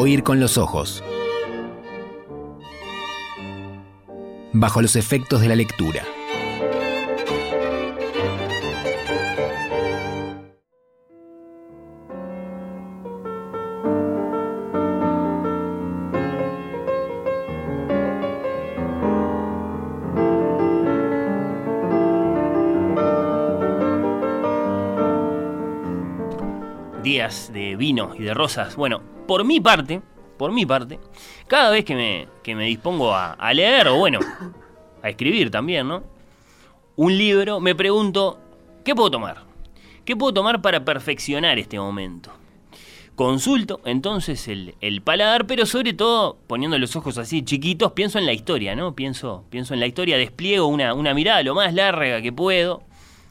Oír con los ojos. Bajo los efectos de la lectura. días de vino y de rosas. Bueno, por mi parte, por mi parte, cada vez que me, que me dispongo a, leer, o bueno, a escribir también, ¿no? Un libro, me pregunto, ¿qué puedo tomar? ¿Qué puedo tomar para perfeccionar este momento? Consulto entonces el, el paladar, pero sobre todo, poniendo los ojos así chiquitos, pienso en la historia, ¿no? Pienso, pienso en la historia, despliego una, una mirada lo más larga que puedo,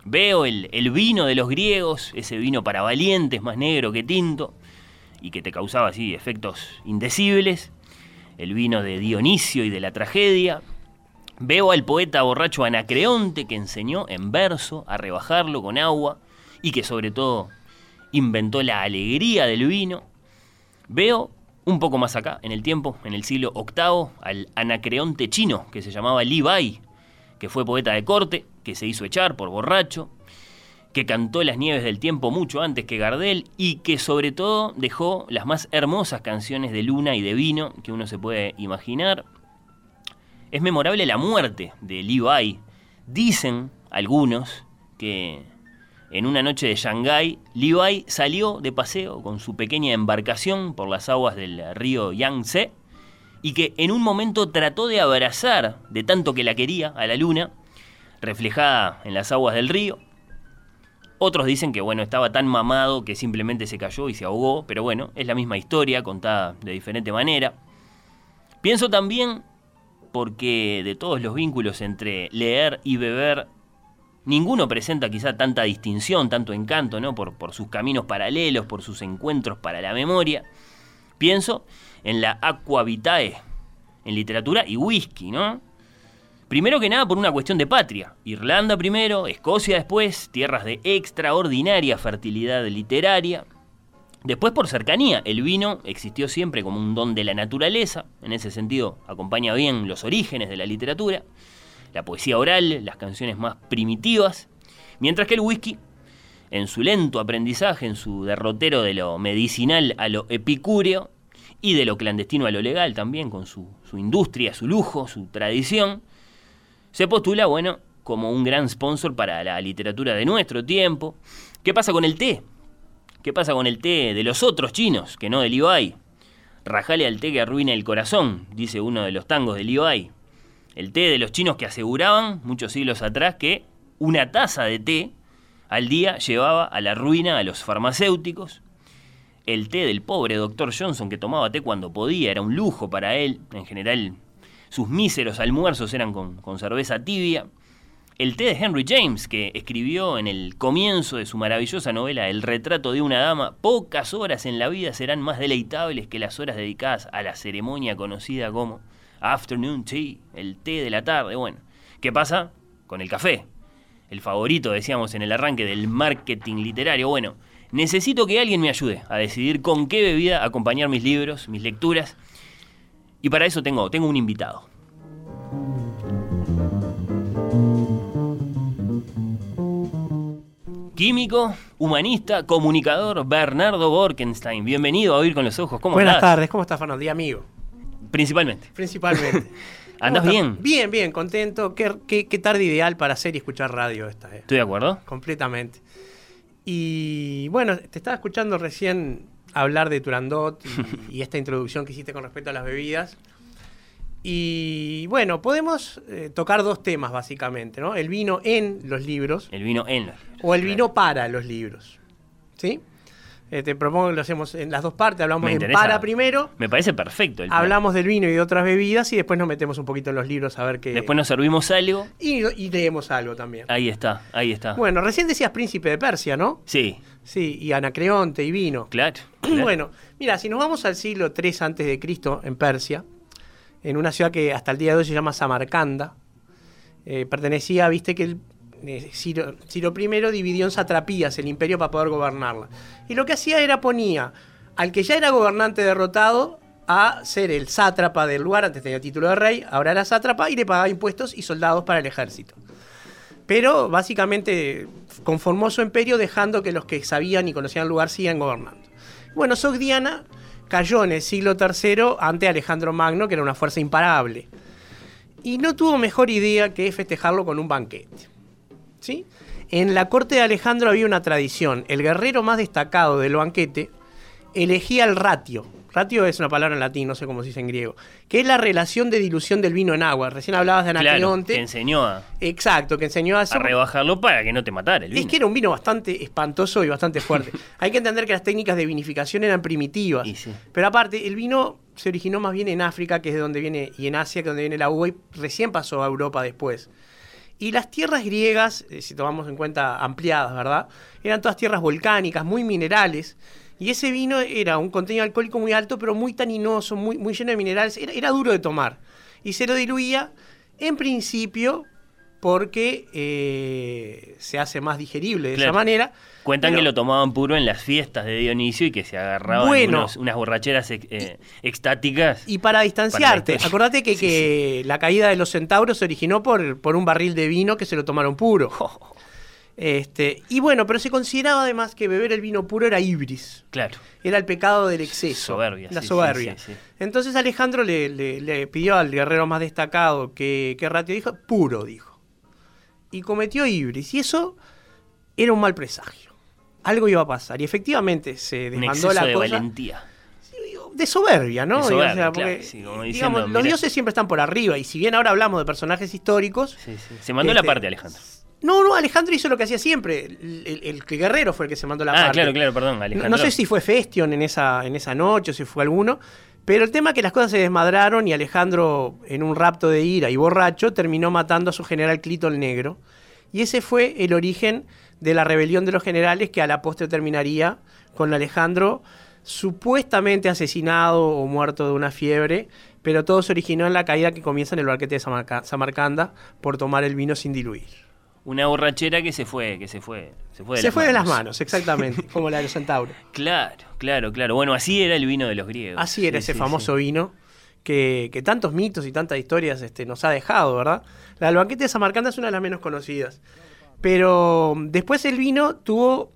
Veo el, el, vino de los griegos, ese vino para valientes, más negro que tinto, y que te causaba así efectos indecibles. El vino de Dionisio y de la tragedia. Veo al poeta borracho Anacreonte que enseñó en verso a rebajarlo con agua y que sobre todo inventó la alegría del vino. Veo un poco más acá, en el tiempo, en el siglo VIII, al Anacreonte chino que se llamaba Li Bai, que fue poeta de corte, que se hizo echar por borracho, que cantó Las Nieves del Tiempo mucho antes que Gardel y que sobre todo dejó las más hermosas canciones de luna y de vino que uno se puede imaginar. Es memorable la muerte de Levi. Dicen algunos que en una noche de Shanghái, Levi salió de paseo con su pequeña embarcación por las aguas del río Yangtze y que en un momento trató de abrazar, de tanto que la quería, a la luna, reflejada en las aguas del río. Otros dicen que bueno, estaba tan mamado que simplemente se cayó y se ahogó, pero bueno, es la misma historia contada de diferente manera. Pienso también porque de todos los vínculos entre leer y beber, ninguno presenta quizá tanta distinción, tanto encanto, ¿no? Por, por sus caminos paralelos, por sus encuentros para la memoria. Pienso en la aqua vitae, en literatura y whisky, ¿no? Primero que nada por una cuestión de patria. Irlanda primero, Escocia después, tierras de extraordinaria fertilidad literaria. Después por cercanía, el vino existió siempre como un don de la naturaleza, en ese sentido acompaña bien los orígenes de la literatura, la poesía oral, las canciones más primitivas, mientras que el whisky, en su lento aprendizaje, en su derrotero de lo medicinal a lo epicúreo y de lo clandestino a lo legal también, con su, su industria, su lujo, su tradición, se postula, bueno, como un gran sponsor para la literatura de nuestro tiempo. ¿Qué pasa con el té? ¿Qué pasa con el té de los otros chinos, que no del Ibai? Rajale al té que arruina el corazón, dice uno de los tangos del Ibai. El té de los chinos que aseguraban, muchos siglos atrás, que una taza de té al día llevaba a la ruina a los farmacéuticos. El té del pobre doctor Johnson que tomaba té cuando podía, era un lujo para él, en general sus míseros almuerzos eran con, con cerveza tibia. El té de Henry James, que escribió en el comienzo de su maravillosa novela El retrato de una dama, pocas horas en la vida serán más deleitables que las horas dedicadas a la ceremonia conocida como afternoon tea, el té de la tarde. Bueno, ¿qué pasa con el café? El favorito, decíamos en el arranque del marketing literario. Bueno, necesito que alguien me ayude a decidir con qué bebida acompañar mis libros, mis lecturas. Y para eso tengo, tengo un invitado. Químico, humanista, comunicador, Bernardo Borkenstein. Bienvenido a Oír con los Ojos. ¿Cómo Buenas estás? tardes, ¿cómo estás, Fernando? Día amigo. Principalmente. Principalmente. ¿Andás ¿Cómo bien? Bien, bien, contento. Qué, qué- qué tarde ideal para hacer y escuchar radio esta, eh. Estoy de acuerdo. Completamente. Y bueno, te estaba escuchando recién hablar de Turandot y, y esta introducción que hiciste con respecto a las bebidas. Y bueno, podemos eh, tocar dos temas básicamente, ¿no? El vino en los libros El vino en los o el vino para los libros. ¿Sí? Eh, te propongo que lo hacemos en las dos partes. Hablamos interesa. para primero, Me parece perfecto el hablamos del vino y de otras bebidas y después nos metemos un poquito en los libros a ver qué... Después nos servimos algo. y, y leemos algo también. Ahí está, ahí está. Bueno, recién decías príncipe de Persia, ¿no? Sí, Sí, y Anacreonte y vino. claro. claro. Bueno, mira, si nos vamos al siglo III antes de Cristo en Persia, en una ciudad que hasta el día de hoy se llama Samarcanda, eh, pertenecía, viste que el, eh, Ciro, Ciro I dividió en satrapías el imperio para poder gobernarla. Y lo que hacía era ponía al que ya era gobernante derrotado a ser el sátrapa del lugar, antes tenía título de rey, ahora era sátrapa y le pagaba impuestos y soldados para el ejército. Pero básicamente conformó su imperio dejando que los que sabían y conocían el lugar sigan gobernando. Bueno, Sogdiana cayó en el siglo III ante Alejandro Magno, que era una fuerza imparable. Y no tuvo mejor idea que festejarlo con un banquete. ¿Sí? En la corte de Alejandro había una tradición. El guerrero más destacado del banquete elegía el ratio. Ratio es una palabra en latín, no sé cómo se dice en griego. Que es la relación de dilución del vino en agua. Recién hablabas de Claro, Anacreonte. que enseñó a, Exacto, que enseñó a a rebajarlo para que no te matara el vino. Es que era un vino bastante espantoso y bastante fuerte. Hay que entender que las técnicas de vinificación eran primitivas. Sí. Pero aparte, el vino se originó más bien en África, que es de donde viene, y en Asia, que es donde viene la uva, y recién pasó a Europa después. Y las tierras griegas, eh, si tomamos en cuenta ampliadas, ¿verdad? Eran todas tierras volcánicas, muy minerales. Y ese vino era un contenido alcohólico muy alto, pero muy taninoso, muy, muy lleno de minerales. Era, era duro de tomar. Y se lo diluía, en principio, porque eh, se hace más digerible de Claro. esa manera. Cuentan Pero- que lo tomaban puro en las fiestas de Dionisio y que se agarraban Bueno. unos- unas borracheras ex- eh, extáticas. Y para distanciarte, historia. acordate que, Sí, que la caída de los centauros se originó por, por un barril de vino que se lo tomaron puro. Este, y bueno, pero se consideraba además que beber el vino puro era ibris. Claro. Era el pecado del exceso. Soberbia, La sí, soberbia. sí, sí, sí. Entonces Alejandro le, le- le pidió al guerrero más destacado que, que ratio dijo, puro, dijo. Y cometió ibris. Y eso era un mal presagio. Algo iba a pasar. Y efectivamente se Un desmandó exceso la de cosa valentía. de soberbia, ¿no? De soberbia, O sea, claro, porque, sí, como digamos, diciendo, los dioses siempre están por arriba. Y si bien ahora hablamos de personajes históricos. Sí, sí. Se mandó la Este, parte, Alejandro. No, no, Alejandro hizo lo que hacía siempre. El, el- el guerrero fue el que se mandó la Ah, parte. claro, claro, perdón, No, Alejandro. no sé si fue Festion en esa, en esa noche o si fue alguno. Pero el tema es que las cosas se desmadraron y Alejandro, en un rapto de ira y borracho, terminó matando a su general Clito el Negro. Y ese fue el origen de la rebelión de los generales que a la postre terminaría con Alejandro supuestamente asesinado o muerto de una fiebre, pero todo se originó en la caída que comienza en el barquete de Samarca- Samarcanda por tomar el vino sin diluir. Una borrachera que se fue, que se fue. Se fue de, se las, fue de las manos. manos, exactamente, como la de los centauros. Claro, claro, claro. Bueno, así era el vino de los griegos. Así era Sí, ese sí, famoso sí. vino que, que tantos mitos y tantas historias este, nos ha dejado, ¿verdad? La del banquete de Samarcanda es una de las menos conocidas. Pero después el vino tuvo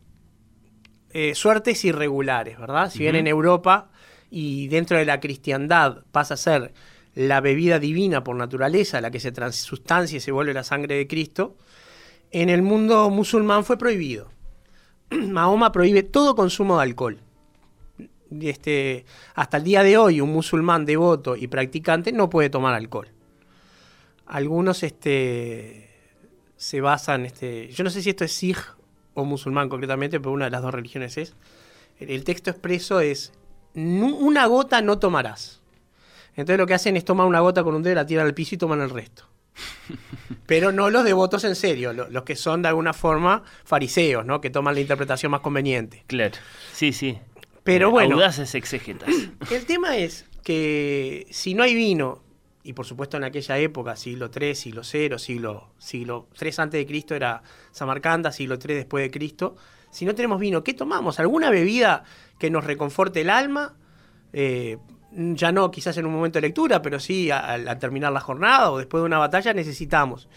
eh, suertes irregulares, ¿verdad? Si bien Ujú. en Europa y dentro de la cristiandad pasa a ser la bebida divina por naturaleza, la que se transustancia y se vuelve la sangre de Cristo, en el mundo musulmán fue prohibido. Mahoma prohíbe todo consumo de alcohol. Este, hasta el día de hoy, un musulmán devoto y practicante no puede tomar alcohol. Algunos este, se basan, este, yo no sé si esto es Sikh o musulmán concretamente, pero una de las dos religiones es. El, texto expreso es: "Nu- una gota no tomarás. Entonces lo que hacen es tomar una gota con un dedo, la tiran al piso y toman el resto. Pero no los devotos en serio, lo- los que son de alguna forma fariseos, ¿no? Que toman la interpretación más conveniente. Claro. Sí, sí. Pero Eh, bueno. Audaces exégetas. El tema es que si no hay vino, y por supuesto en aquella época, siglo III, siglo cero, siglo, siglo III antes de Cristo era Samarcanda, siglo III después de Cristo, si no tenemos vino, ¿qué tomamos? ¿Alguna bebida que nos reconforte el alma? Eh, ya no quizás en un momento de lectura, pero sí al terminar la jornada o después de una batalla necesitamos.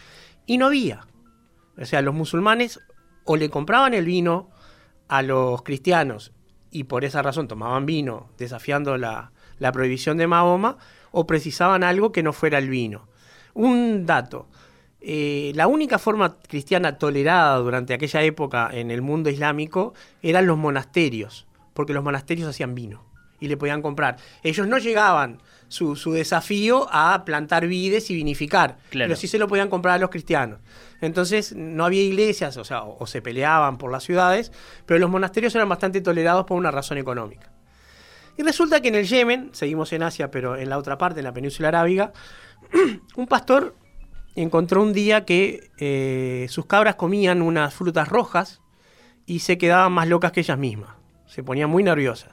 Y no había. O sea, los musulmanes o le compraban el vino a los cristianos y por esa razón tomaban vino desafiando la, la prohibición de Mahoma o precisaban algo que no fuera el vino. Un dato. eh, la única forma cristiana tolerada durante aquella época en el mundo islámico eran los monasterios, porque los monasterios hacían vino y le podían comprar. Ellos no llegaban su, su desafío a plantar vides y vinificar, Claro. pero sí se lo podían comprar a los cristianos. Entonces no había iglesias, o sea, o, o se peleaban por las ciudades, pero los monasterios eran bastante tolerados por una razón económica. Y resulta que en el Yemen, seguimos en Asia, pero en la otra parte, en la península arábiga, un pastor encontró un día que eh, sus cabras comían unas frutas rojas y se quedaban más locas que ellas mismas. Se ponían muy nerviosas.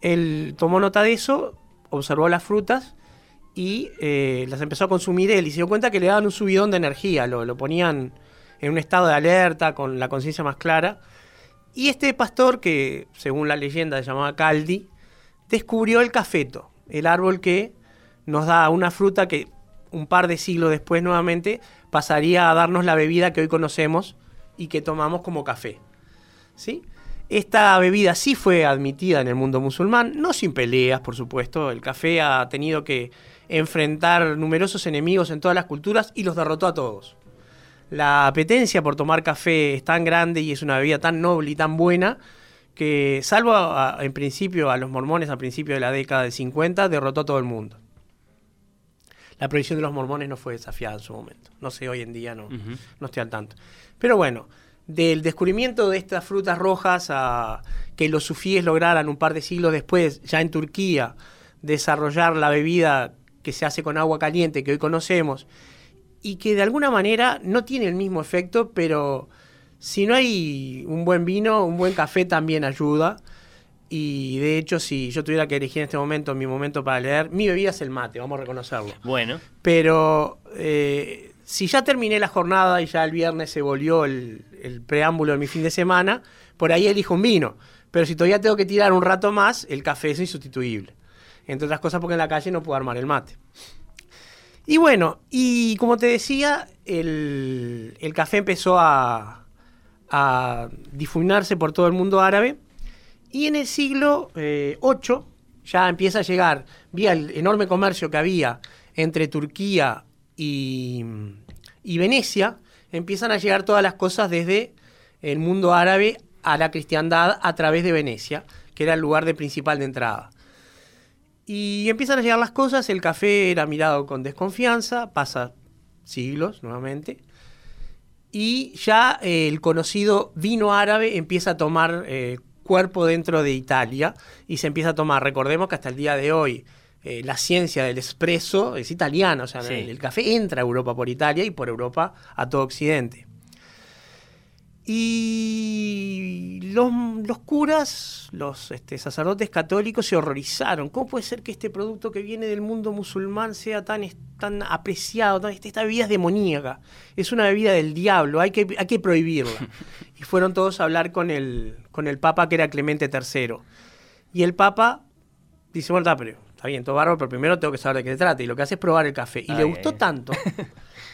Él tomó nota de eso, observó las frutas y eh, las empezó a consumir él y se dio cuenta que le daban un subidón de energía, lo, lo ponían en un estado de alerta, con la conciencia más clara. Y este pastor, que según la leyenda se llamaba Caldi, descubrió el cafeto, el árbol que nos da una fruta que un par de siglos después nuevamente pasaría a darnos la bebida que hoy conocemos y que tomamos como café. ¿Sí? Esta bebida sí fue admitida en el mundo musulmán, no sin peleas, por supuesto. El café ha tenido que enfrentar numerosos enemigos en todas las culturas y los derrotó a todos. La apetencia por tomar café es tan grande y es una bebida tan noble y tan buena que, salvo en principio a los mormones a principios de la década del 50, derrotó a todo el mundo. La prohibición de los mormones no fue desafiada en su momento. No sé, hoy en día no, no estoy al tanto. Pero bueno, del descubrimiento de estas frutas rojas a que los sufíes lograran un par de siglos después, ya en Turquía, desarrollar la bebida que se hace con agua caliente que hoy conocemos y que de alguna manera no tiene el mismo efecto, pero si no hay un buen vino, un buen café también ayuda. Y de hecho, si yo tuviera que elegir en este momento mi momento para leer, mi bebida es el mate, vamos a reconocerlo. Bueno. Pero eh, si ya terminé la jornada y ya el viernes se volvió el, preámbulo de mi fin de semana, por ahí elijo un vino. Pero si todavía tengo que tirar un rato más, el café es insustituible. Entre otras cosas porque en la calle no puedo armar el mate. Y bueno, y como te decía, el, café empezó a, difuminarse por todo el mundo árabe. Y en el siglo VIII eh, ya empieza a llegar, vía el enorme comercio que había entre Turquía y, Venecia, empiezan a llegar todas las cosas desde el mundo árabe a la cristiandad a través de Venecia, que era el lugar de principal de entrada. Y empiezan a llegar las cosas, el café era mirado con desconfianza, pasa siglos nuevamente, y ya eh, el conocido vino árabe empieza a tomar eh, cuerpo dentro de Italia y se empieza a tomar, recordemos que hasta el día de hoy eh, la ciencia del espresso es italiana, o sea, el, café entra a Europa por Italia y por Europa a todo Occidente. Y los, curas, los este, sacerdotes católicos se horrorizaron. ¿Cómo puede ser que este producto que viene del mundo musulmán sea tan, tan apreciado? Tan, esta bebida es demoníaca, es una bebida del diablo, hay que, hay que prohibirla. Y fueron todos a hablar con el, con el Papa que era Clemente III. Y el Papa dice, bueno, pero está bien, todo bárbaro, pero primero tengo que saber de qué se trata. Y lo que hace es probar el café. Y le gustó tanto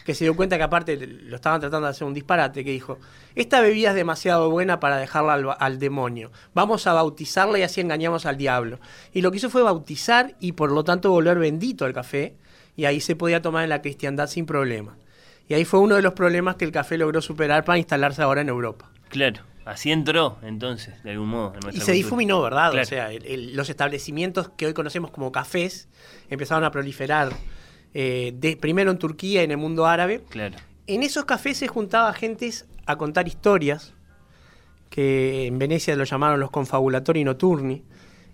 que se dio cuenta que aparte lo estaban tratando de hacer un disparate, que dijo, esta bebida es demasiado buena para dejarla al, demonio. Vamos a bautizarla y así engañamos al diablo. Y lo que hizo fue bautizar y por lo tanto volver bendito el café. Y ahí se podía tomar en la cristiandad sin problema. Y ahí fue uno de los problemas que el café logró superar para instalarse ahora en Europa. Claro. Así entró, entonces, de algún modo. y se difuminó, ¿verdad? O sea, los establecimientos que hoy conocemos como cafés empezaron a proliferar eh, de, primero en Turquía, en el mundo árabe. Claro. En esos cafés se juntaba gentes a contar historias, que en Venecia lo llamaron los confabulatori notturni.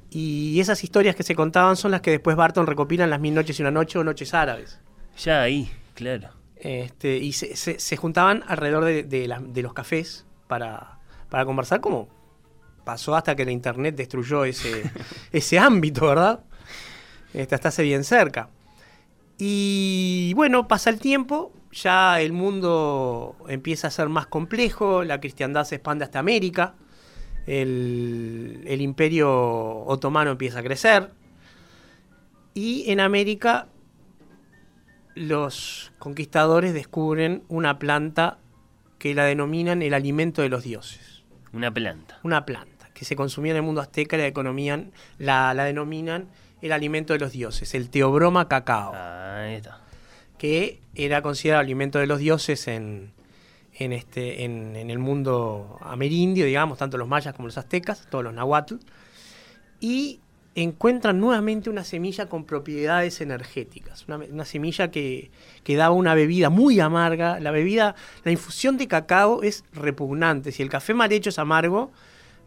Y esas historias que se contaban son las que después Barton recopila en las Mil Noches y una Noche o Noches Árabes. Ya ahí, claro. Este, y se, juntaban alrededor de los cafés para, para conversar como pasó hasta que la internet destruyó ese, ese ámbito, ¿verdad? Este, hasta hace bien cerca. Y bueno, pasa el tiempo, ya el mundo empieza a ser más complejo, la cristiandad se expande hasta América, el, el imperio otomano empieza a crecer, y en América los conquistadores descubren una planta que la denominan el alimento de los dioses. Una planta. Una planta, que se consumía en el mundo azteca y la, economía, la, denominan el alimento de los dioses, el teobroma cacao. Ahí está. Que era considerado alimento de los dioses en, en, este, en, en, el mundo amerindio, digamos, tanto los mayas como los aztecas, todos los nahuatl. Y encuentran nuevamente una semilla con propiedades energéticas, una, semilla que, que, daba una bebida muy amarga. La bebida, la infusión de cacao es repugnante. Si el café mal hecho es amargo,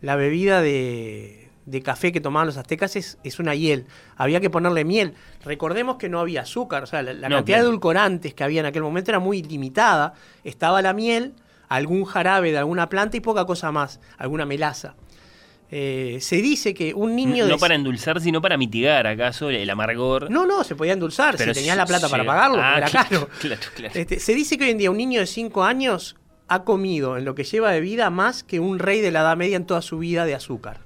la bebida de, café que tomaban los aztecas es, una hiel. Había que ponerle miel. Recordemos que no había azúcar, o sea, la, cantidad de edulcorantes que había en aquel momento era muy limitada. Estaba la miel, algún jarabe de alguna planta y poca cosa más, alguna melaza. Eh, se dice que un niño... No para endulzar, sino para mitigar, ¿acaso? El amargor. No, no, se podía endulzar, si tenías la plata para pagarlo, ah, era caro. Este, se dice que hoy en día un niño de 5 años ha comido en lo que lleva de vida más que un rey de la Edad Media en toda su vida de azúcar.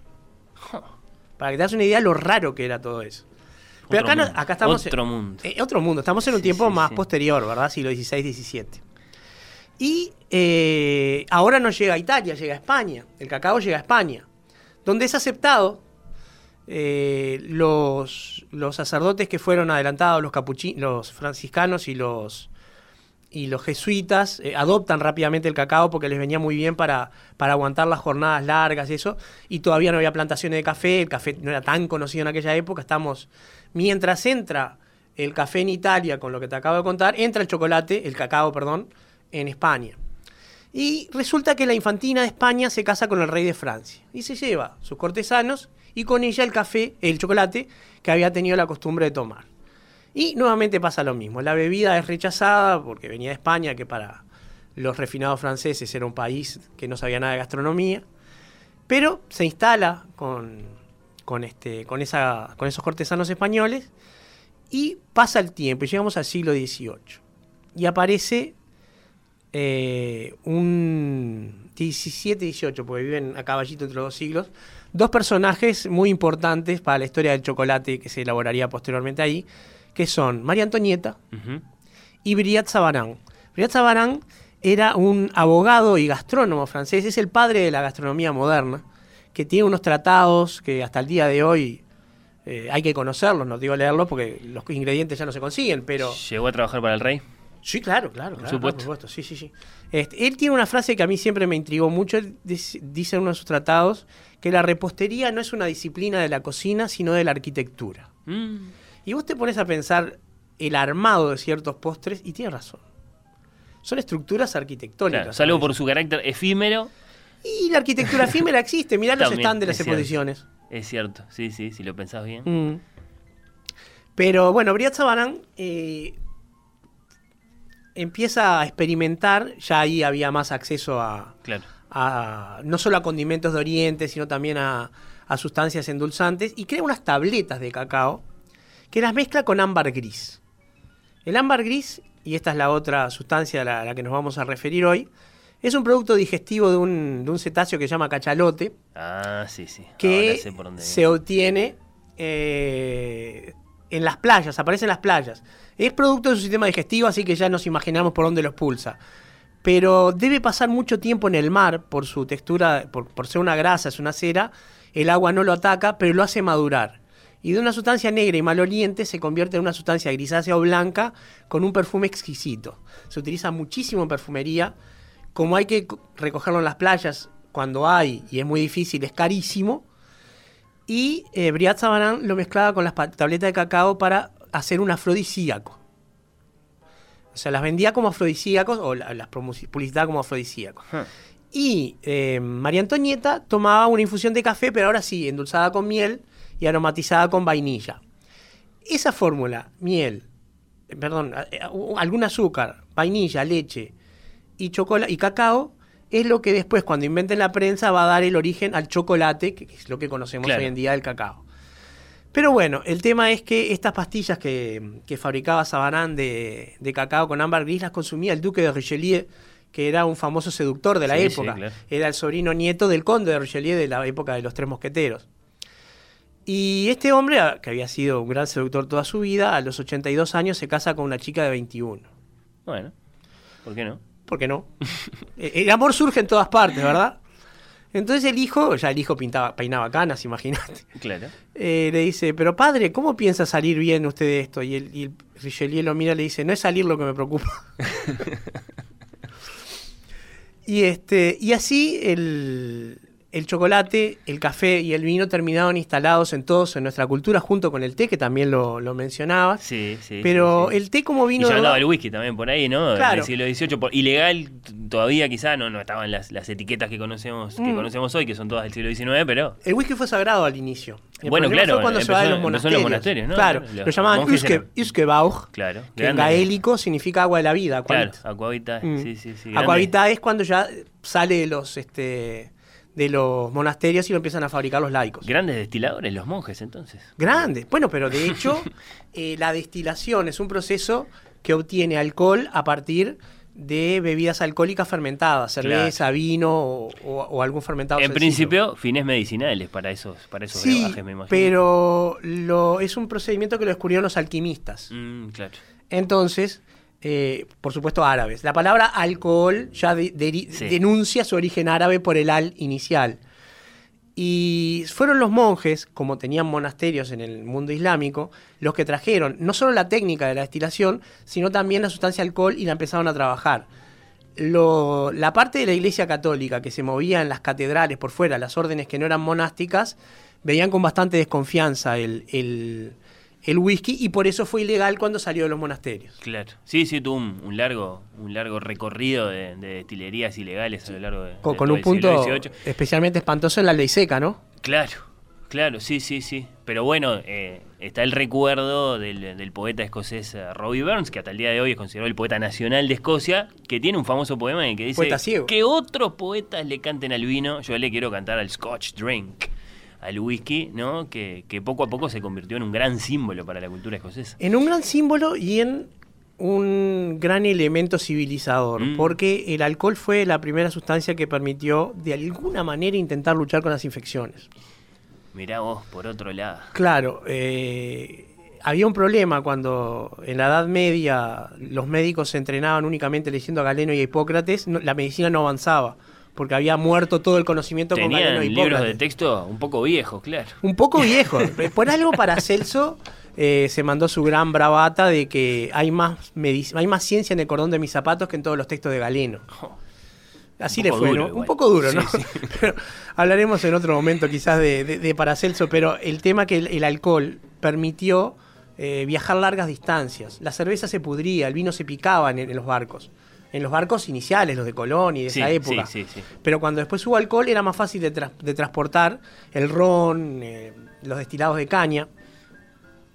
Para que te das una idea de lo raro que era todo eso. Pero Otro acá, no- mundo, acá estamos. otro mundo. eh, otro mundo. Estamos en un Sí, tiempo sí, más sí. posterior, ¿verdad? Siglo XVI, XVII. Y eh, ahora no llega a Italia, llega a España. El cacao llega a España. Donde es aceptado. eh, los, los sacerdotes que fueron adelantados, los, capuchi- los franciscanos y los, y los jesuitas eh, adoptan rápidamente el cacao porque les venía muy bien para, para aguantar las jornadas largas y eso. Y todavía no había plantaciones de café, el café no era tan conocido en aquella época. Estamos, mientras entra el café en Italia, con lo que te acabo de contar, entra el chocolate, el cacao, perdón, en España. Y resulta que la infantina de España se casa con el rey de Francia y se lleva sus cortesanos y con ella el café, el chocolate que había tenido la costumbre de tomar. Y nuevamente pasa lo mismo. La bebida es rechazada porque venía de España, que para los refinados franceses era un país que no sabía nada de gastronomía. Pero se instala con, con, este, con, esa, con esos cortesanos españoles y pasa el tiempo y llegamos al siglo XVIII. Y aparece eh, un 17-18, porque viven a caballito entre los dos siglos, dos personajes muy importantes para la historia del chocolate que se elaboraría posteriormente ahí, que son María Antonieta y Briat Savarin. Briat Savarin era un abogado y gastrónomo francés, es el padre de la gastronomía moderna, que tiene unos tratados que hasta el día de hoy eh, hay que conocerlos, no digo leerlos porque los ingredientes ya no se consiguen, pero... ¿Llegó a trabajar para el rey? Sí, claro, claro, claro, supuesto. por supuesto, sí, sí, sí. Este, él tiene una frase que a mí siempre me intrigó mucho. Él dice en uno de sus tratados que la repostería no es una disciplina de la cocina, sino de la arquitectura. Mm. Y vos te pones a pensar el armado de ciertos postres y tienes razón. Son estructuras arquitectónicas. Claro, salvo por su carácter efímero, Y la arquitectura efímera existe. Mirá los stands de las es cierto. exposiciones. es cierto. Sí, sí, si lo pensás bien. Mm. Pero bueno, Briat Savarin eh, empieza a experimentar, ya ahí había más acceso a, Claro. a- no solo a condimentos de Oriente, sino también a, a sustancias endulzantes, y crea unas tabletas de cacao que las mezcla con ámbar gris. El ámbar gris, y esta es la otra sustancia a la, a la que nos vamos a referir hoy, es un producto digestivo de un, de un cetáceo que se llama cachalote, Ah, sí, sí. Ahora que sé por dónde se obtiene eh, en las playas, aparece en las playas. Es producto de su sistema digestivo, así que ya nos imaginamos por dónde lo expulsa. Pero debe pasar mucho tiempo en el mar por su textura, por, por ser una grasa, es una cera. El agua no lo ataca, pero lo hace madurar. Y de una sustancia negra y maloliente se convierte en una sustancia grisácea o blanca con un perfume exquisito. Se utiliza muchísimo en perfumería. Como hay que co- recogerlo en las playas cuando hay y es muy difícil, es carísimo. Y eh, Briat Savarin lo mezclaba con las tabletas de cacao para hacer un afrodisíaco. O sea, las vendía como afrodisíacos o la- las publicitaba como afrodisíacos. Huh. Y eh, María Antonieta tomaba una infusión de café, pero ahora sí, endulzada con miel y aromatizada con vainilla. Esa fórmula, miel, eh, perdón, eh, algún azúcar, vainilla, leche y chocolate y cacao, es lo que después, cuando inventen la prensa, va a dar el origen al chocolate, que es lo que conocemos Claro. hoy en día del cacao. Pero bueno, el tema es que estas pastillas que, que fabricaba Sabarán de, de cacao con ámbar gris las consumía el duque de Richelieu, que era un famoso seductor de la Sí, sí, época. claro. Era el sobrino nieto del conde de Richelieu de la época de los tres mosqueteros. Y este hombre, a- que había sido un gran seductor toda su vida, a los 82 años se casa con una chica de 21. Bueno, ¿por qué no? ¿Por qué no? Eh, el amor surge en todas partes, ¿verdad? Entonces el hijo, ya el hijo pintaba, peinaba canas, imagínate. Claro. Eh, le dice, pero padre, ¿cómo piensa salir bien usted de esto? Y el, y el Richelieu lo mira y le dice, no es salir lo que me preocupa. y, este, y así el, el chocolate, el café y el vino terminaron instalados en todos en nuestra cultura, junto con el té, que también lo, lo mencionabas. Sí, sí. pero sí, sí. el té como Y vino... ya de- andaba el whisky también por ahí, ¿no? Claro. En el siglo XVIII. por- ilegal todavía quizá no, no estaban las, las etiquetas que conocemos, que Mm. conocemos hoy, que son todas del siglo XIX, pero... El whisky fue sagrado al inicio. El Bueno, claro, fue cuando se va de los en los monasterios. monasterios, ¿no? Claro, Los lo llamaban Uske, Uskebauch, Claro. que en gaélico significa agua de la vida. Claro, Aquavit. Aquavita, Mm. sí, sí, sí. grande. Aquavita es cuando ya sale de los, este, de los monasterios y lo empiezan a fabricar los laicos. Grandes destiladores, los monjes entonces. Grande. Bueno, pero de hecho, eh, la destilación es un proceso que obtiene alcohol a partir de bebidas alcohólicas fermentadas, cerveza, vino o, o- o algún fermentado. En sencillo. principio, fines medicinales para esos, para esos Sí, brebajes, me imagino. pero lo, es un procedimiento que lo descubrieron los alquimistas. Mm, claro. Entonces, eh, por supuesto, árabes. La palabra alcohol ya de- deri- Sí. denuncia su origen árabe por el al inicial. Y fueron los monjes, como tenían monasterios en el mundo islámico, los que trajeron no solo la técnica de la destilación, sino también la sustancia alcohol y la empezaron a trabajar. Lo- la parte de la iglesia católica que se movía en las catedrales por fuera, las órdenes que no eran monásticas, veían con bastante desconfianza el, el- el whisky y por eso fue ilegal cuando salió de los monasterios. Claro. Sí, sí, tuvo un, un largo, un largo recorrido de, de destilerías ilegales a lo largo de, Con, de con un punto especialmente espantoso en la ley seca, ¿no? Claro, claro, sí, sí, sí. Pero bueno, eh, está el recuerdo del, del poeta escocés eh, Robbie Burns, que hasta el día de hoy es considerado el poeta nacional de Escocia, que tiene un famoso poema en el que dice que otros poetas le canten al vino, yo le quiero cantar al Scotch Drink, al whisky, ¿no? Que, que poco a poco se convirtió en un gran símbolo para la cultura escocesa. En un gran símbolo y en un gran elemento civilizador, Mm. porque el alcohol fue la primera sustancia que permitió de alguna manera intentar luchar con las infecciones. Mirá vos, por otro lado. Claro, eh, había un problema cuando en la Edad Media los médicos se entrenaban únicamente leyendo a Galeno y a Hipócrates, no- la medicina no avanzaba, porque había muerto todo el conocimiento con Galeno y libros de texto un poco viejos, claro. Un poco viejo. Por algo para Celso eh, se mandó su gran bravata de que hay más, hay más ciencia en el cordón de mis zapatos que en todos los textos de Galeno. Así le fue, duro ¿no? Un poco duro, Sí, ¿no? sí. Pero hablaremos en otro momento quizás de, de- de Paracelso, pero el tema que el, el alcohol permitió eh, viajar largas distancias. La cerveza se pudría, el vino se picaba en, en los barcos. En los barcos iniciales, los de Colón y de Sí, esa época. sí, sí, sí. Pero cuando después hubo alcohol era más fácil de, transportar el ron, eh, los destilados de caña.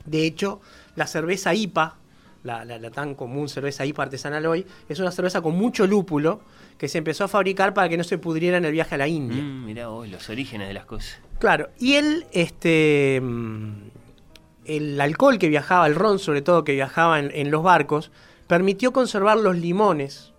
De hecho, la cerveza IPA, la, la- la tan común cerveza IPA artesanal hoy, es una cerveza con mucho lúpulo que se empezó a fabricar para que no se pudriera en el viaje a la India. Mm, mirá vos, los orígenes de las cosas. Claro, y el, este, mm, el alcohol que viajaba, el ron sobre todo que viajaba en, en los barcos, permitió conservar los limones,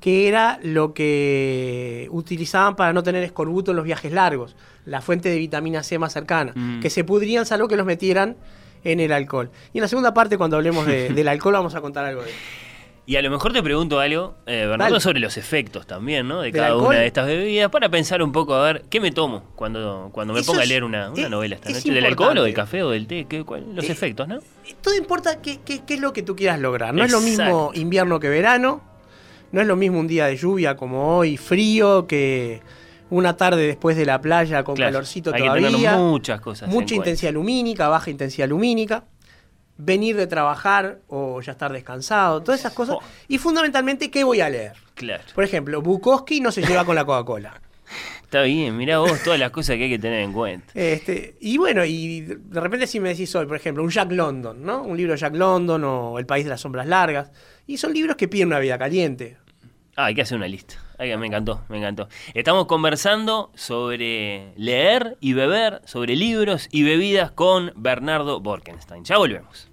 que era lo que utilizaban para no tener escorbuto en los viajes largos, la fuente de vitamina C más cercana, Mm. que se pudrían salvo que los metieran en el alcohol. Y en la segunda parte, cuando hablemos de- del alcohol, vamos a contar algo de eso. Y a lo mejor te pregunto algo, eh, Bernardo, Dale. sobre los efectos también, ¿no? De ¿Del cada alcohol? una de estas bebidas, para pensar un poco a ver qué me tomo cuando, cuando me Eso ponga a leer una, una es- novela esta es noche. ¿Del alcohol o del café o del té? ¿Qué- cuál- los Eh, efectos, ¿no? Todo importa qué, qué- qué es lo que tú quieras lograr. No es lo mismo invierno que verano. No es lo mismo un día de lluvia como hoy, frío, que una tarde después de la playa con Claro, calorcito hay que todavía. tener muchas cosas Mucha cuenta. intensidad lumínica, baja intensidad lumínica. Venir de trabajar o ya estar descansado, todas esas cosas. Oh. Y fundamentalmente, ¿qué voy a leer? Claro. Por ejemplo, Bukowski no se lleva con la Coca-Cola. Está bien, mirá vos todas las cosas que hay que tener en cuenta. Este, y bueno, y de repente si me decís hoy, por ejemplo, un Jack London, ¿no? Un libro de Jack London o El País de las Sombras Largas. Y son libros que piden una vida caliente. Ah, hay que hacer una lista. Ay, me encantó, me encantó. Estamos conversando sobre leer y beber, sobre libros y bebidas con Bernardo Borkenstein. Ya volvemos.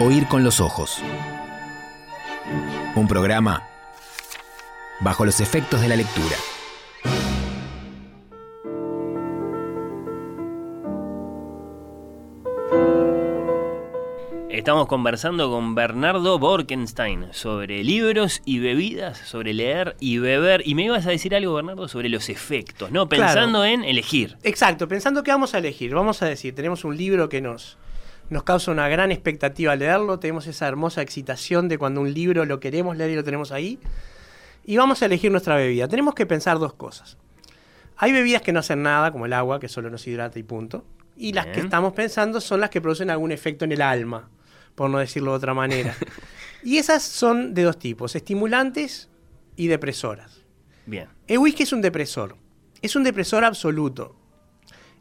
Oír con los ojos. Un programa bajo los efectos de la lectura. Estamos conversando con Bernardo Borkenstein sobre libros y bebidas, sobre leer y beber. Y me ibas a decir algo, Bernardo, sobre los efectos, ¿no? Claro. Pensando en elegir. Exacto, pensando que vamos a elegir, vamos a decir, tenemos un libro que nos, nos causa una gran expectativa al leerlo, tenemos esa hermosa excitación de cuando un libro lo queremos leer y lo tenemos ahí, y vamos a elegir nuestra bebida. Tenemos que pensar dos cosas. Hay bebidas que no hacen nada, como el agua, que solo nos hidrata y punto, y las que estamos pensando son las que producen algún efecto en el alma, por no decirlo de otra manera. y esas son de dos tipos, estimulantes y depresoras. Bien. El whisky es un depresor. Es un depresor absoluto.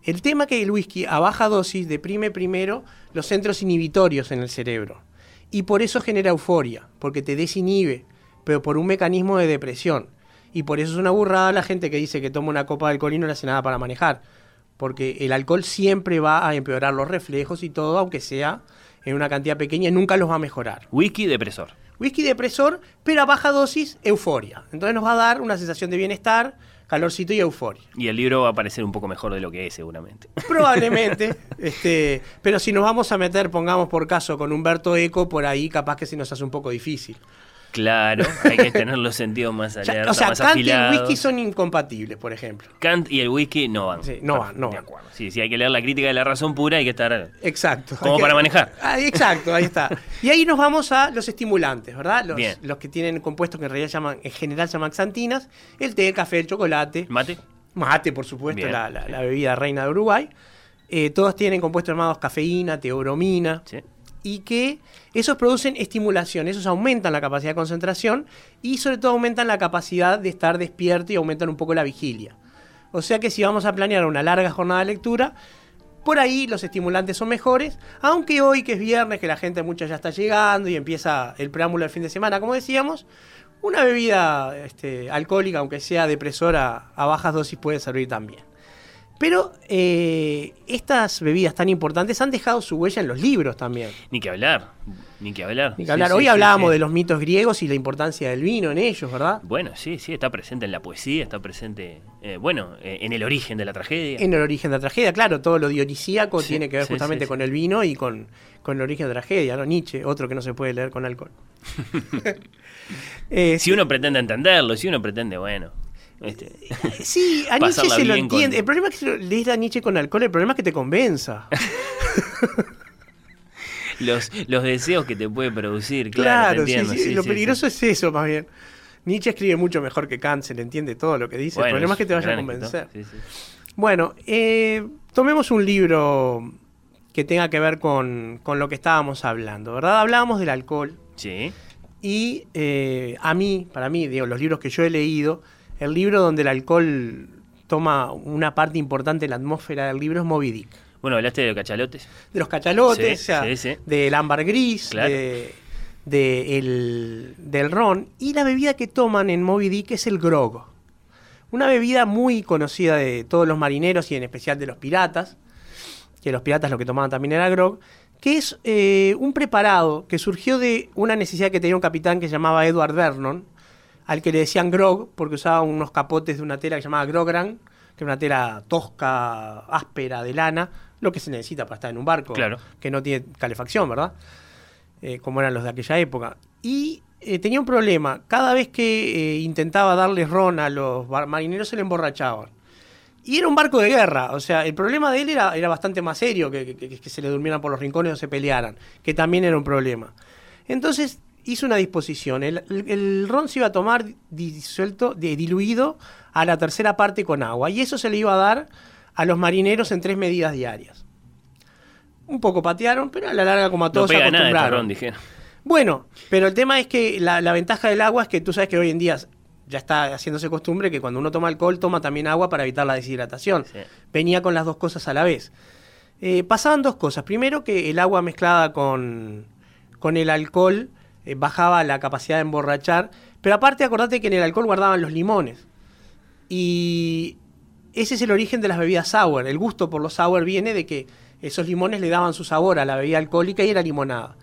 El tema que el whisky a baja dosis deprime primero los centros inhibitorios en el cerebro. Y por eso genera euforia, porque te desinhibe, pero por un mecanismo de depresión. Y por eso es una burrada la gente que dice que toma una copa de alcohol y no le hace nada para manejar. Porque el alcohol siempre va a empeorar los reflejos y todo, aunque sea en una cantidad pequeña nunca los va a mejorar. Whisky depresor. Whisky depresor, pero a baja dosis, euforia. Entonces nos va a dar una sensación de bienestar, calorcito y euforia. Y el libro va a parecer un poco mejor de lo que es, seguramente. Probablemente, este, pero si nos vamos a meter, pongamos por caso, con Humberto Eco, por ahí capaz que se nos hace un poco difícil. Claro, hay que tener los sentidos más alerta, o sea, más Kant y el afilados. whisky son incompatibles, por ejemplo. Kant y el whisky no van. Sí, no van, no De van. acuerdo. Sí, sí, hay que leer la crítica de la razón pura, hay que estar... Exacto. Como que- para manejar. Ah, exacto, ahí está. Y ahí nos vamos a los estimulantes, ¿verdad? Los, Bien. los que tienen compuestos que en realidad llaman, en general llaman xantinas, el té, el café, el chocolate, ¿Mate? mate, por supuesto, la bebida reina de Uruguay. Eh, todos tienen compuestos llamados cafeína, teobromina, Sí. Y que esos producen estimulación, esos aumentan la capacidad de concentración y sobre todo aumentan la capacidad de estar despierto y aumentan un poco la vigilia. O sea que si vamos a planear una larga jornada de lectura, por ahí los estimulantes son mejores, aunque hoy que es viernes, que la gente mucha ya está llegando y empieza el preámbulo del fin de semana, como decíamos, una bebida este, alcohólica, aunque sea depresora a bajas dosis, puede servir también. Pero eh, estas bebidas tan importantes han dejado su huella en los libros también. Ni que hablar. Ni que hablar. Ni que hablar. sí, Hoy sí, hablábamos sí. de los mitos griegos y la importancia del vino en ellos, ¿verdad? Bueno, sí, sí, está presente en la poesía, está presente, eh, bueno, eh, en el origen de la tragedia. En el origen de la tragedia, claro, todo lo dionisíaco Sí, tiene que ver justamente con el vino y con, con el origen de la tragedia, ¿no? Nietzsche, otro que no se puede leer con alcohol. Eh, Si uno pretende entenderlo, si uno pretende, bueno. Este, Sí, a Nietzsche se lo con- entiende. El problema es que lees a Nietzsche con alcohol, el problema es que te convenza. los, los deseos que te puede producir, claro. te Claro, sí, entiendo, sí, sí, lo peligroso es eso, más bien. Nietzsche escribe mucho mejor que Kant, se le entiende todo lo que dice. Bueno, el problema es que te vaya a convencer. Bueno, eh, tomemos un libro que tenga que ver con, con lo que estábamos hablando, ¿verdad? Hablábamos del alcohol Sí, y eh, a mí, para mí, digo, los libros que yo he leído, el libro donde el alcohol toma una parte importante en la atmósfera del libro es Moby Dick. Bueno, hablaste de los cachalotes. De los cachalotes, Sí, o sea, sí, sí. del ámbar gris, Claro. de, de el- del ron. Y la bebida que toman en Moby Dick es el grog. Una bebida muy conocida de todos los marineros y en especial de los piratas, que los piratas lo que tomaban también era grog, que es eh, un preparado que surgió de una necesidad que tenía un capitán que se llamaba Edward Vernon, al que le decían grog porque usaba unos capotes de una tela que se llamaba grogran, que es una tela tosca, áspera, de lana, lo que se necesita para estar en un barco Claro. que no tiene calefacción, ¿verdad? Eh, como eran los de aquella época. Y eh, tenía un problema, cada vez que eh, intentaba darle ron a los marineros se le emborrachaban. Y era un barco de guerra, o sea, el problema de él era, era bastante más serio que, que- que se le durmieran por los rincones o se pelearan, que también era un problema. Entonces hizo una disposición, el, el- el ron se iba a tomar disuelto, de- diluido a la tercera parte con agua, y eso se le iba a dar a los marineros en tres medidas diarias. Un poco patearon, pero a la larga como a No todos se nada este acostumbraron. ron, dijeron. Bueno, pero el tema es que la, la ventaja del agua es que tú sabes que hoy en día ya está haciéndose costumbre que cuando uno toma alcohol toma también agua para evitar la deshidratación. Sí. Venía con las dos cosas a la vez. Eh, pasaban dos cosas. Primero que el agua mezclada con, con el alcohol eh, bajaba la capacidad de emborrachar. Pero aparte acordate que en el alcohol guardaban los limones. Y ese es el origen de las bebidas sour. El gusto por los sour viene de que esos limones le daban su sabor a la bebida alcohólica y era limonada.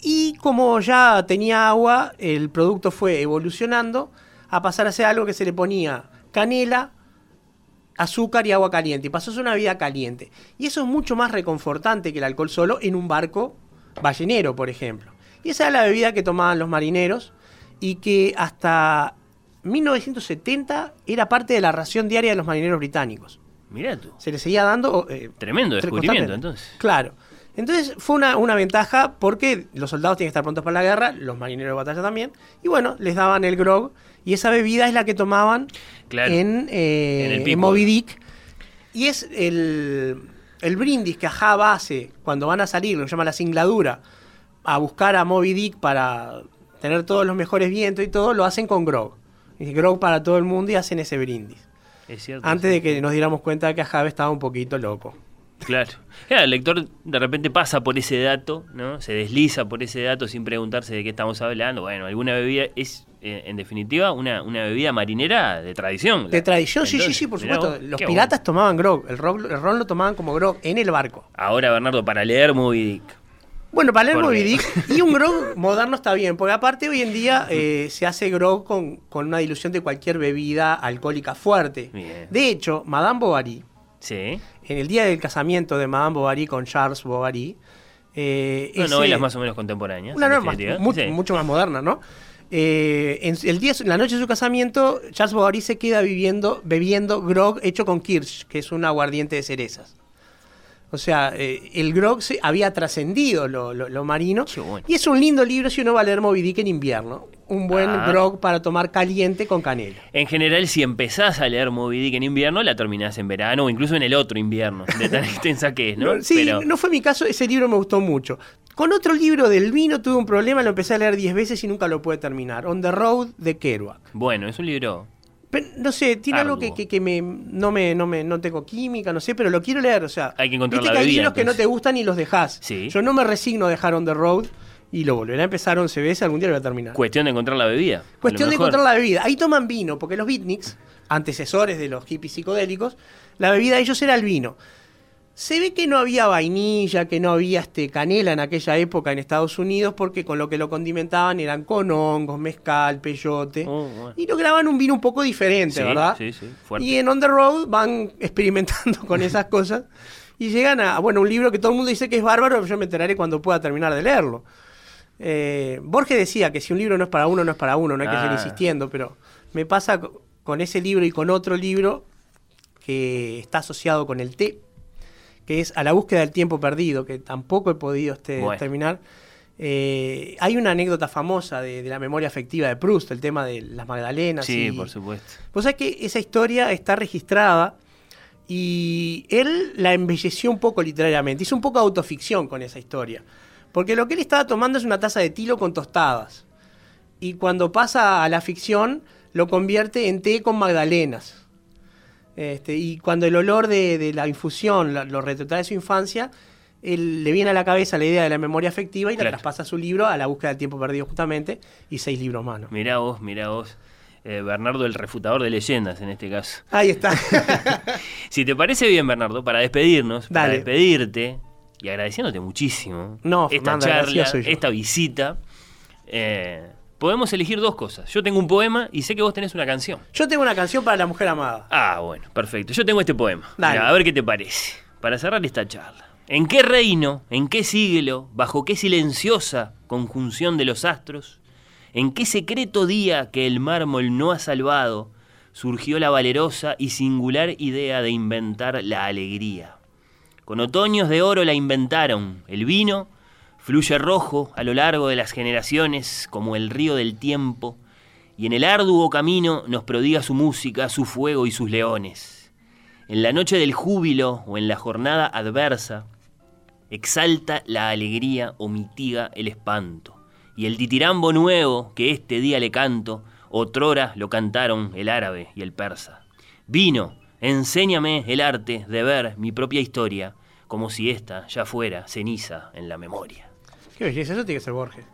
Y como ya tenía agua, el producto fue evolucionando a pasar a ser algo que se le ponía canela, azúcar y agua caliente. Y pasó a ser una bebida caliente. Y eso es mucho más reconfortante que el alcohol solo en un barco ballenero, por ejemplo. Y esa era la bebida que tomaban los marineros y que hasta 1970 era parte de la ración diaria de los marineros británicos. Mirá tú. Se les seguía dando... eh, Tremendo Tre- descubrimiento, entonces. Claro. Entonces fue una, una ventaja porque los soldados tienen que estar prontos para la guerra, los marineros de batalla también, y bueno, les daban el grog, y esa bebida es la que tomaban Claro. en, eh, En el en pico. Moby Dick, y es el, el brindis que Ajaba hace cuando van a salir, lo que llama la singladura, a buscar a Moby Dick para tener todos los mejores vientos y todo, lo hacen con grog. Y grog para todo el mundo y hacen ese brindis. Es cierto. Antes sí. de que nos diéramos cuenta de que Ajave estaba un poquito loco. Claro. Claro, el lector de repente pasa por ese dato, ¿no? Se desliza por ese dato sin preguntarse de qué estamos hablando. Bueno, alguna bebida es, eh, en definitiva, una, una bebida marinera de tradición. De tradición, sí, sí, sí, por supuesto. vos, Los piratas bueno. tomaban grog. El, ron- el ron lo tomaban como grog en el barco. Ahora, Bernardo, para leer Moby Dick. Bueno, para leer ¿Por? Dick y un grog moderno está bien, porque aparte hoy en día eh, se hace grog con, con una dilución de cualquier bebida alcohólica fuerte. Bien. De hecho, Madame Bovary, Sí. en el día del casamiento de Madame Bovary con Charles Bovary, eh, Una ese- novela más o menos contemporánea. una mu- Sí. mucho más moderna, ¿no? Eh, en el día, en la noche de su casamiento, Charles Bovary se queda viviendo, bebiendo grog hecho con kirsch, que es un aguardiente de cerezas. O sea, eh, el grog se había trascendido lo, lo- lo marino. Bueno. Y es un lindo libro si uno va a leer Moby Dick en invierno. Un buen Ah. grog para tomar caliente con canela. En general, si empezás a leer Moby Dick en invierno, la terminás en verano o incluso en el otro invierno, de tan extensa que es, ¿no? No, sí, Pero- no fue mi caso, ese libro me gustó mucho. Con otro libro del vino tuve un problema, lo empecé a leer 10 veces y nunca lo pude terminar. On the Road de Kerouac. Bueno, es un libro. Pero, no sé, tiene algo que, que- que me, no me, no me, no tengo química, no sé, pero lo quiero leer. O sea, Hay que encontrar viste la que hay bebida, libros que no te gustan y los dejas. Sí. Yo no me resigno a dejar On the Road y lo volveré a empezar 11 veces, algún día lo voy a terminar. Cuestión de encontrar la bebida. Cuestión de encontrar la bebida. Ahí toman vino, porque los beatniks, antecesores de los hippies psicodélicos, la bebida de ellos era el vino. Se ve que no había vainilla, que no había este canela en aquella época en Estados Unidos, porque con lo que lo condimentaban eran con hongos, mezcal, peyote. Oh, bueno. Y lograban un vino un poco diferente, Sí, ¿verdad? sí, sí, fuerte. Y en On the Road van experimentando con esas cosas y llegan a, bueno, un libro que todo el mundo dice que es bárbaro, pero yo me enteraré cuando pueda terminar de leerlo. Eh, Borges decía que si un libro no es para uno, no es para uno, no hay que seguir Ah. insistiendo, pero me pasa co- con ese libro y con otro libro que está asociado con el té, que es A la búsqueda del tiempo perdido, que tampoco he podido este, Bueno. terminar. Eh, hay una anécdota famosa de, de la memoria afectiva de Proust, el tema de las Magdalenas. Sí, y- por supuesto. Vos sabés que esa historia está registrada y él la embelleció un poco literariamente, hizo un poco de autoficción con esa historia. Porque lo que él estaba tomando es una taza de tilo con tostadas. Y cuando pasa a la ficción, lo convierte en té con magdalenas. Este, y cuando el olor de, de la infusión lo retrotrae a su infancia, él, le viene a la cabeza la idea de la memoria afectiva y la traspasa a su libro, a la búsqueda del tiempo perdido justamente, y seis libros más. ¿no? Mirá vos, mirá vos. Eh, Bernardo, el refutador de leyendas en este caso. Ahí está. Si te parece bien, Bernardo, para despedirnos, para despedirte y agradeciéndote muchísimo No, esta charla, esta visita, eh, podemos elegir dos cosas. Yo tengo un poema y sé que vos tenés una canción. Yo tengo una canción para la mujer amada. Ah, bueno, perfecto. Yo tengo este poema. Dale. Mirá, a ver qué te parece. Para cerrar esta charla. ¿En qué reino, en qué siglo, bajo qué silenciosa conjunción de los astros, en qué secreto día que el mármol no ha salvado, surgió la valerosa y singular idea de inventar la alegría? Con otoños de oro la inventaron. El vino fluye rojo a lo largo de las generaciones como el río del tiempo, y en el arduo camino nos prodiga su música, su fuego y sus leones. En la noche del júbilo o en la jornada adversa, exalta la alegría o mitiga el espanto. Y el titirambo nuevo que este día le canto, otrora lo cantaron el árabe y el persa. Vino, enséñame el arte de ver mi propia historia, como si ésta ya fuera ceniza en la memoria. Qué belleza, eso tiene que ser Borges.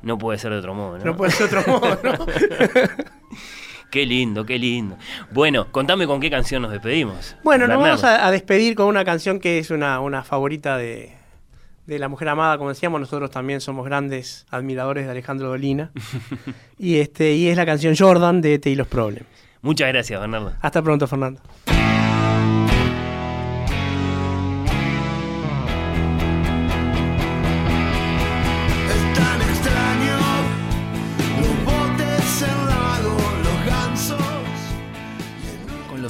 No puede ser de otro modo, ¿no? No puede ser otro modo, ¿no? Qué lindo, qué lindo. Bueno, contame con qué canción nos despedimos. Bueno, nos vamos a, a despedir con una canción que es una, una favorita de, de la mujer amada. Como decíamos, nosotros también somos grandes admiradores de Alejandro Dolina. y, este, y es la canción Jordan de Taylor's Problem. Muchas gracias, Bernardo. Hasta pronto, Fernando.